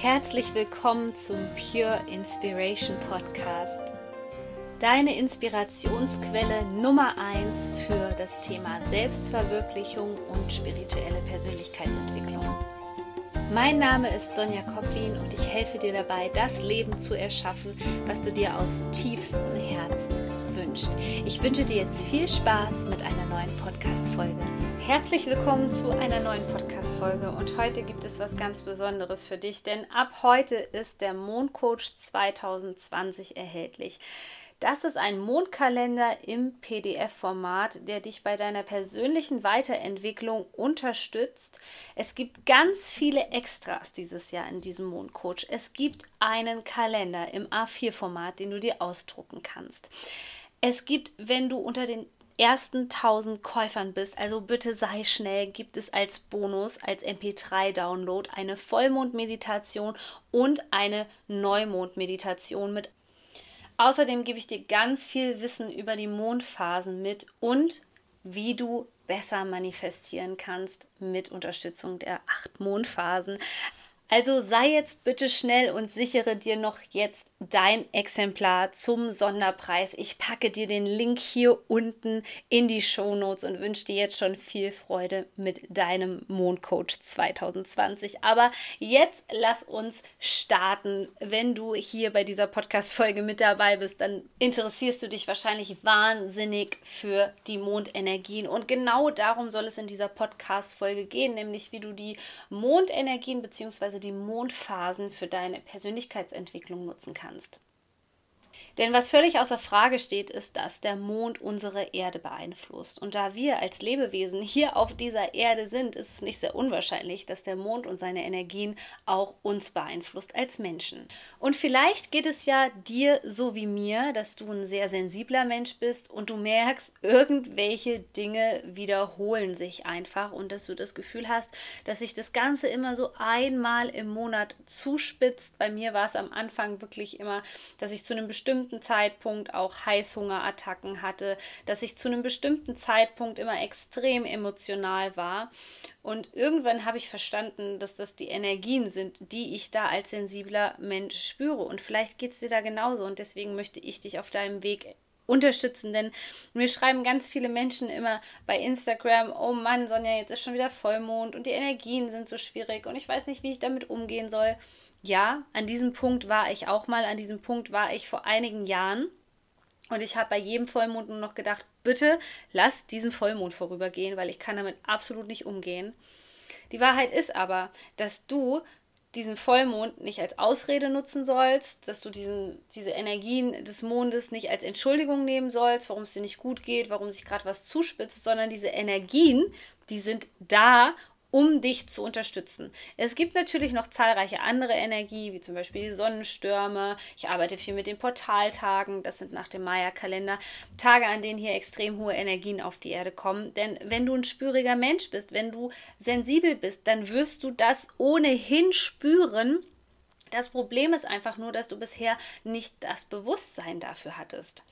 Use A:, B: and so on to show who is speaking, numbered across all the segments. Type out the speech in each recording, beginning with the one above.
A: Herzlich willkommen zum Pure Inspiration Podcast. Deine Inspirationsquelle Nummer 1 für das Thema Selbstverwirklichung und spirituelle Persönlichkeitsentwicklung. Mein Name ist Sonja Koplin und ich helfe dir dabei, das Leben zu erschaffen, was du dir aus tiefstem Herzen wünschst. Ich wünsche dir jetzt viel Spaß mit einer neuen Podcast-Folge. Herzlich willkommen zu einer neuen Podcast-Folge und heute gibt es was ganz Besonderes für dich, denn ab heute ist der Mondcoach 2020 erhältlich. Das ist ein Mondkalender im PDF-Format, der dich bei deiner persönlichen Weiterentwicklung unterstützt. Es gibt ganz viele Extras dieses Jahr in diesem Mondcoach. Es gibt einen Kalender im A4-Format, den du dir ausdrucken kannst. Es gibt, wenn du unter den ersten 1000 Käufern bist, also bitte sei schnell, gibt es als Bonus, als MP3-Download eine Vollmondmeditation und eine Neumondmeditation mit Außerdem gebe ich dir ganz viel Wissen über die Mondphasen mit und wie du besser manifestieren kannst mit Unterstützung der acht Mondphasen. Also sei jetzt bitte schnell und sichere dir noch jetzt dein Exemplar zum Sonderpreis. Ich packe dir den Link hier unten in die Show Notes und wünsche dir jetzt schon viel Freude mit deinem Mondcoach 2020. Aber jetzt lass uns starten. Wenn du hier bei dieser Podcast-Folge mit dabei bist, dann interessierst du dich wahrscheinlich wahnsinnig für die Mondenergien. Und genau darum soll es in dieser Podcast-Folge gehen, nämlich wie du die Mondenergien bzw die Mondphasen für deine Persönlichkeitsentwicklung nutzen kannst. Denn was völlig außer Frage steht, ist, dass der Mond unsere Erde beeinflusst. Und da wir als Lebewesen hier auf dieser Erde sind, ist es nicht sehr unwahrscheinlich, dass der Mond und seine Energien auch uns beeinflusst als Menschen. Und vielleicht geht es ja dir so wie mir, dass du ein sehr sensibler Mensch bist und du merkst, irgendwelche Dinge wiederholen sich einfach und dass du das Gefühl hast, dass sich das Ganze immer so einmal im Monat zuspitzt. Bei mir war es am Anfang wirklich immer, dass ich zu einem bestimmten bestimmten Zeitpunkt auch Heißhungerattacken hatte, dass ich zu einem bestimmten Zeitpunkt immer extrem emotional war. Und irgendwann habe ich verstanden, dass das die Energien sind, die ich da als sensibler Mensch spüre. Und vielleicht geht es dir da genauso. Und deswegen möchte ich dich auf deinem Weg unterstützen, denn mir schreiben ganz viele Menschen immer bei Instagram, oh Mann, Sonja, jetzt ist schon wieder Vollmond und die Energien sind so schwierig und ich weiß nicht, wie ich damit umgehen soll ja, an diesem Punkt war ich auch mal, an diesem Punkt war ich vor einigen Jahren. Und ich habe bei jedem Vollmond nur noch gedacht, bitte lass diesen Vollmond vorübergehen, weil ich kann damit absolut nicht umgehen. Die Wahrheit ist aber, dass du diesen Vollmond nicht als Ausrede nutzen sollst, dass du diesen, diese Energien des Mondes nicht als Entschuldigung nehmen sollst, warum es dir nicht gut geht, warum sich gerade was zuspitzt, sondern diese Energien, die sind da, um dich zu unterstützen. Es gibt natürlich noch zahlreiche andere Energie, wie zum Beispiel die Sonnenstürme. Ich arbeite viel mit den Portaltagen, das sind nach dem Maya-Kalender Tage, an denen hier extrem hohe Energien auf die Erde kommen. Denn wenn du ein spüriger Mensch bist, wenn du sensibel bist, dann wirst du das ohnehin spüren, das Problem ist einfach nur, dass du bisher nicht das Bewusstsein dafür hattest.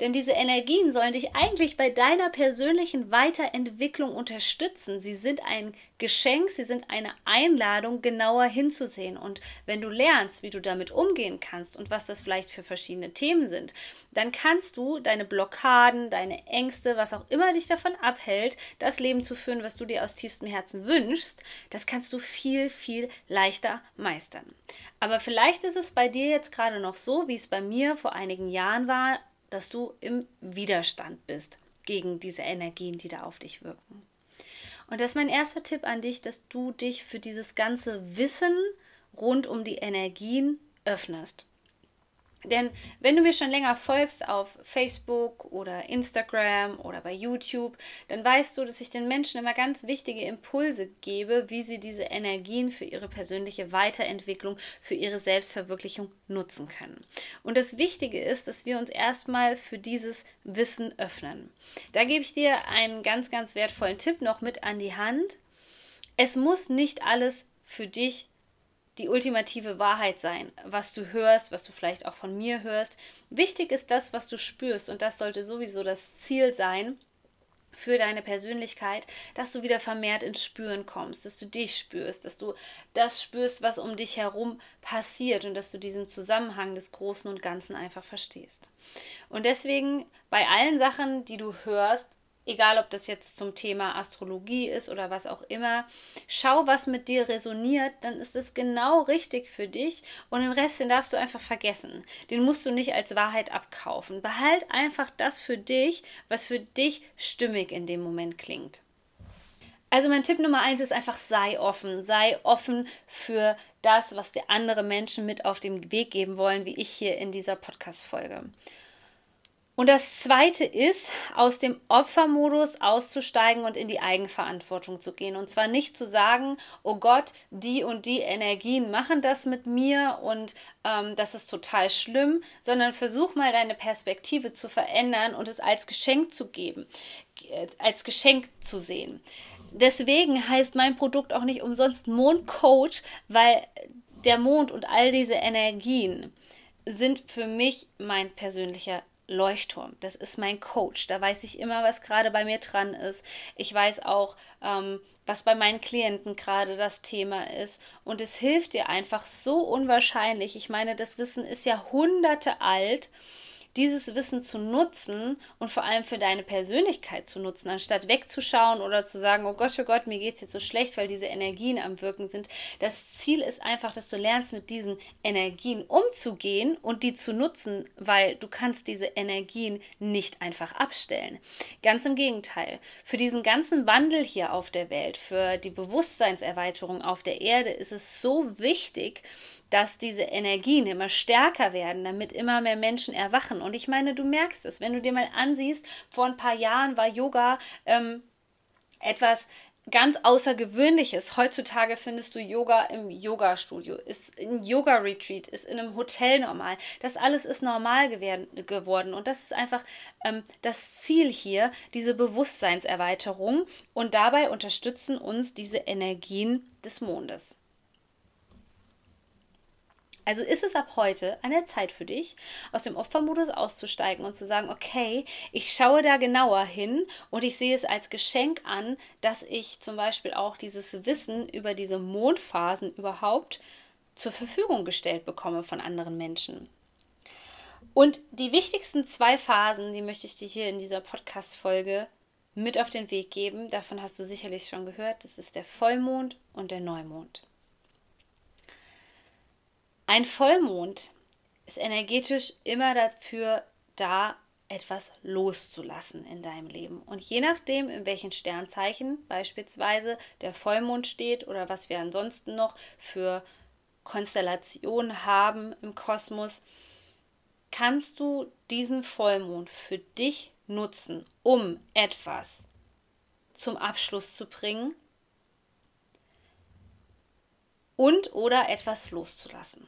A: Denn diese Energien sollen dich eigentlich bei deiner persönlichen Weiterentwicklung unterstützen. Sie sind ein Geschenk, sie sind eine Einladung, genauer hinzusehen. Und wenn du lernst, wie du damit umgehen kannst und was das vielleicht für verschiedene Themen sind, dann kannst du deine Blockaden, deine Ängste, was auch immer dich davon abhält, das Leben zu führen, was du dir aus tiefstem Herzen wünschst, das kannst du viel, viel leichter meistern. Aber vielleicht ist es bei dir jetzt gerade noch so, wie es bei mir vor einigen Jahren war, dass du im Widerstand bist gegen diese Energien, die da auf dich wirken. Und das ist mein erster Tipp an dich, dass du dich für dieses ganze Wissen rund um die Energien öffnest. Denn wenn du mir schon länger folgst auf Facebook oder Instagram oder bei YouTube, dann weißt du, dass ich den Menschen immer ganz wichtige Impulse gebe, wie sie diese Energien für ihre persönliche Weiterentwicklung, für ihre Selbstverwirklichung nutzen können. Und das Wichtige ist, dass wir uns erstmal für dieses Wissen öffnen. Da gebe ich dir einen ganz, ganz wertvollen Tipp noch mit an die Hand. Es muss nicht alles für dich die ultimative Wahrheit sein, was du hörst, was du vielleicht auch von mir hörst. Wichtig ist das, was du spürst und das sollte sowieso das Ziel sein, für deine Persönlichkeit, dass du wieder vermehrt ins Spüren kommst, dass du dich spürst, dass du das spürst, was um dich herum passiert und dass du diesen Zusammenhang des Großen und Ganzen einfach verstehst. Und deswegen bei allen Sachen, die du hörst, egal ob das jetzt zum Thema Astrologie ist oder was auch immer, schau, was mit dir resoniert, dann ist es genau richtig für dich und den Rest, den darfst du einfach vergessen. Den musst du nicht als Wahrheit abkaufen. Behalt einfach das für dich, was für dich stimmig in dem Moment klingt. Also mein Tipp Nummer eins ist einfach, sei offen. Sei offen für das, was dir andere Menschen mit auf den Weg geben wollen, wie ich hier in dieser Podcast-Folge. Und das zweite ist, aus dem Opfermodus auszusteigen und in die Eigenverantwortung zu gehen. Und zwar nicht zu sagen, oh Gott, die und die Energien machen das mit mir und ähm, das ist total schlimm, sondern versuch mal deine Perspektive zu verändern und es als Geschenk zu geben, äh, als Geschenk zu sehen. Deswegen heißt mein Produkt auch nicht umsonst Mondcoach, weil der Mond und all diese Energien sind für mich mein persönlicher Leuchtturm. Das ist mein Coach. Da weiß ich immer, was gerade bei mir dran ist. Ich weiß auch, ähm, was bei meinen Klienten gerade das Thema ist. Und es hilft dir einfach so unwahrscheinlich. Ich meine, das Wissen ist Jahrhunderte alt dieses Wissen zu nutzen und vor allem für deine Persönlichkeit zu nutzen, anstatt wegzuschauen oder zu sagen, oh Gott, oh Gott, mir geht es jetzt so schlecht, weil diese Energien am Wirken sind. Das Ziel ist einfach, dass du lernst, mit diesen Energien umzugehen und die zu nutzen, weil du kannst diese Energien nicht einfach abstellen. Ganz im Gegenteil. Für diesen ganzen Wandel hier auf der Welt, für die Bewusstseinserweiterung auf der Erde ist es so wichtig, dass diese Energien immer stärker werden, damit immer mehr Menschen erwachen. Und ich meine, du merkst es, wenn du dir mal ansiehst, vor ein paar Jahren war Yoga ähm, etwas ganz Außergewöhnliches. Heutzutage findest du Yoga im Yoga-Studio, ist ein Yoga-Retreat, ist in einem Hotel normal. Das alles ist normal geworden. Und das ist einfach ähm, das Ziel hier, diese Bewusstseinserweiterung. Und dabei unterstützen uns diese Energien des Mondes. Also ist es ab heute an der Zeit für dich, aus dem Opfermodus auszusteigen und zu sagen, okay, ich schaue da genauer hin und ich sehe es als Geschenk an, dass ich zum Beispiel auch dieses Wissen über diese Mondphasen überhaupt zur Verfügung gestellt bekomme von anderen Menschen. Und die wichtigsten zwei Phasen, die möchte ich dir hier in dieser Podcast-Folge mit auf den Weg geben. Davon hast du sicherlich schon gehört. Das ist der Vollmond und der Neumond. Ein Vollmond ist energetisch immer dafür da, etwas loszulassen in deinem Leben. Und je nachdem, in welchen Sternzeichen beispielsweise der Vollmond steht oder was wir ansonsten noch für Konstellationen haben im Kosmos, kannst du diesen Vollmond für dich nutzen, um etwas zum Abschluss zu bringen und oder etwas loszulassen.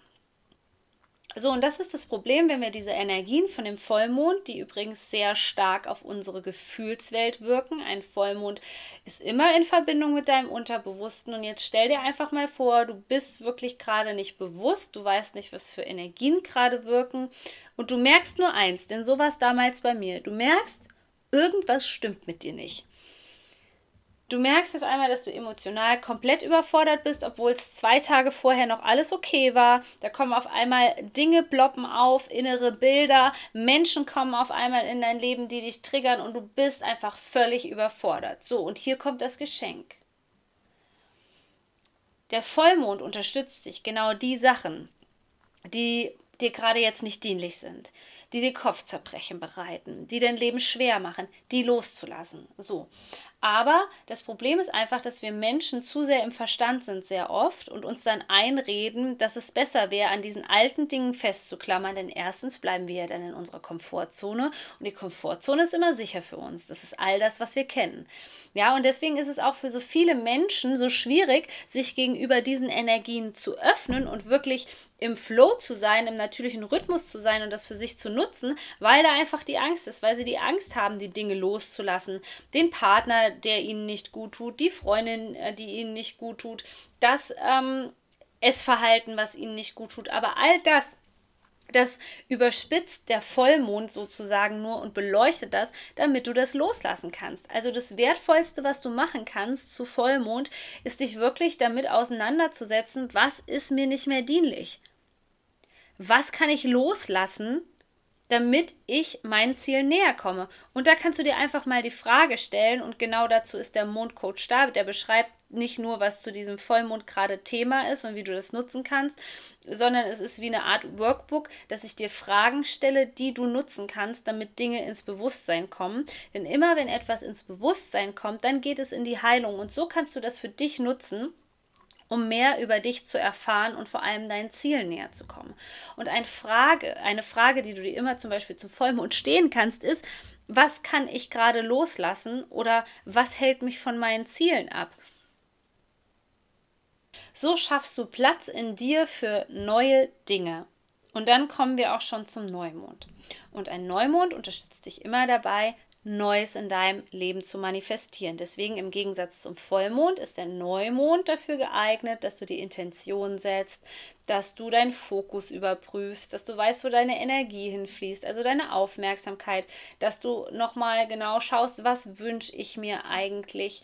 A: So, und das ist das Problem, wenn wir diese Energien von dem Vollmond, die übrigens sehr stark auf unsere Gefühlswelt wirken. Ein Vollmond ist immer in Verbindung mit deinem Unterbewussten. Und jetzt stell dir einfach mal vor, du bist wirklich gerade nicht bewusst, du weißt nicht, was für Energien gerade wirken. Und du merkst nur eins, denn so war es damals bei mir. Du merkst, irgendwas stimmt mit dir nicht. Du merkst auf einmal, dass du emotional komplett überfordert bist, obwohl es zwei Tage vorher noch alles okay war. Da kommen auf einmal Dinge ploppen auf, innere Bilder, Menschen kommen auf einmal in dein Leben, die dich triggern und du bist einfach völlig überfordert. So, und hier kommt das Geschenk. Der Vollmond unterstützt dich, genau die Sachen, die dir gerade jetzt nicht dienlich sind, die dir Kopfzerbrechen bereiten, die dein Leben schwer machen, die loszulassen. So. Aber das Problem ist einfach, dass wir Menschen zu sehr im Verstand sind, sehr oft und uns dann einreden, dass es besser wäre, an diesen alten Dingen festzuklammern. Denn erstens bleiben wir ja dann in unserer Komfortzone und die Komfortzone ist immer sicher für uns. Das ist all das, was wir kennen. Ja, und deswegen ist es auch für so viele Menschen so schwierig, sich gegenüber diesen Energien zu öffnen und wirklich im Flow zu sein, im natürlichen Rhythmus zu sein und das für sich zu nutzen, weil da einfach die Angst ist, weil sie die Angst haben, die Dinge loszulassen, den Partner, der ihnen nicht gut tut, die Freundin, äh, die ihnen nicht gut tut, das ähm, Essverhalten, was ihnen nicht gut tut, aber all das Das überspitzt der Vollmond sozusagen nur und beleuchtet das, damit du das loslassen kannst. Also das Wertvollste, was du machen kannst zu Vollmond, ist dich wirklich damit auseinanderzusetzen, was ist mir nicht mehr dienlich. Was kann ich loslassen, damit ich mein Ziel näher komme. Und da kannst du dir einfach mal die Frage stellen, und genau dazu ist der Mondcoach da, der beschreibt nicht nur, was zu diesem Vollmond gerade Thema ist und wie du das nutzen kannst, sondern es ist wie eine Art Workbook, dass ich dir Fragen stelle, die du nutzen kannst, damit Dinge ins Bewusstsein kommen. Denn immer wenn etwas ins Bewusstsein kommt, dann geht es in die Heilung. Und so kannst du das für dich nutzen um mehr über dich zu erfahren und vor allem deinen Zielen näher zu kommen. Und eine Frage, eine Frage, die du dir immer zum Beispiel zum Vollmond stehen kannst, ist, was kann ich gerade loslassen oder was hält mich von meinen Zielen ab? So schaffst du Platz in dir für neue Dinge. Und dann kommen wir auch schon zum Neumond. Und ein Neumond unterstützt dich immer dabei, Neues in deinem Leben zu manifestieren. Deswegen im Gegensatz zum Vollmond ist der Neumond dafür geeignet, dass du die Intention setzt, dass du deinen Fokus überprüfst, dass du weißt, wo deine Energie hinfließt, also deine Aufmerksamkeit, dass du nochmal genau schaust, was wünsche ich mir eigentlich.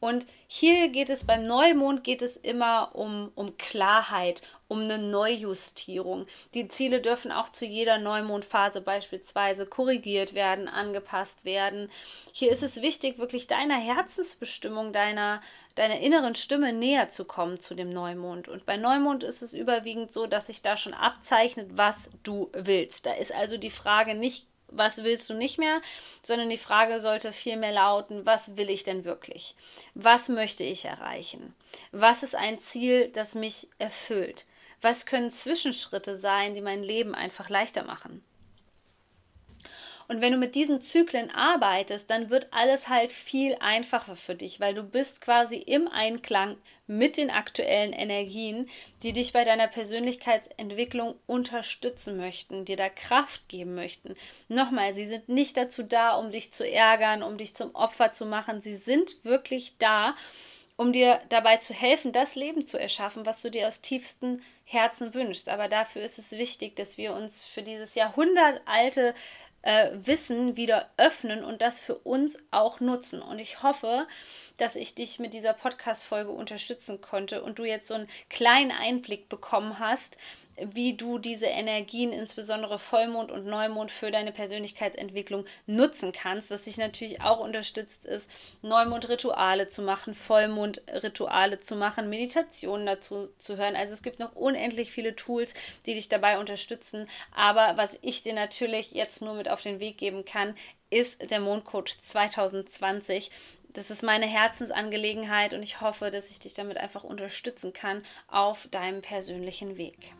A: Und hier geht es beim Neumond geht es immer um, um Klarheit, um eine Neujustierung. Die Ziele dürfen auch zu jeder Neumondphase beispielsweise korrigiert werden, angepasst werden. Hier ist es wichtig, wirklich deiner Herzensbestimmung, deiner deiner inneren Stimme näher zu kommen zu dem Neumond. Und bei Neumond ist es überwiegend so, dass sich da schon abzeichnet, was du willst. Da ist also die Frage nicht, was willst du nicht mehr, sondern die Frage sollte vielmehr lauten, was will ich denn wirklich? Was möchte ich erreichen? Was ist ein Ziel, das mich erfüllt? Was können Zwischenschritte sein, die mein Leben einfach leichter machen? Und wenn du mit diesen Zyklen arbeitest, dann wird alles halt viel einfacher für dich, weil du bist quasi im Einklang mit den aktuellen Energien, die dich bei deiner Persönlichkeitsentwicklung unterstützen möchten, dir da Kraft geben möchten. Nochmal, sie sind nicht dazu da, um dich zu ärgern, um dich zum Opfer zu machen. Sie sind wirklich da, um dir dabei zu helfen, das Leben zu erschaffen, was du dir aus tiefstem Herzen wünschst. Aber dafür ist es wichtig, dass wir uns für dieses jahrhundertalte äh, Wissen wieder öffnen und das für uns auch nutzen. Und ich hoffe, dass ich dich mit dieser Podcast-Folge unterstützen konnte und du jetzt so einen kleinen Einblick bekommen hast, wie du diese Energien, insbesondere Vollmond und Neumond, für deine Persönlichkeitsentwicklung nutzen kannst. Was dich natürlich auch unterstützt, ist, Neumond-Rituale zu machen, Vollmond-Rituale zu machen, Meditationen dazu zu hören. Also es gibt noch unendlich viele Tools, die dich dabei unterstützen. Aber was ich dir natürlich jetzt nur mit auf den Weg geben kann, ist der Mondcoach 2020 das ist meine Herzensangelegenheit und ich hoffe, dass ich dich damit einfach unterstützen kann auf deinem persönlichen Weg.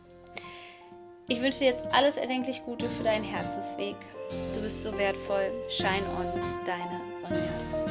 A: Ich wünsche dir jetzt alles erdenklich Gute für deinen Herzensweg. Du bist so wertvoll. Shine on, deine Sonja.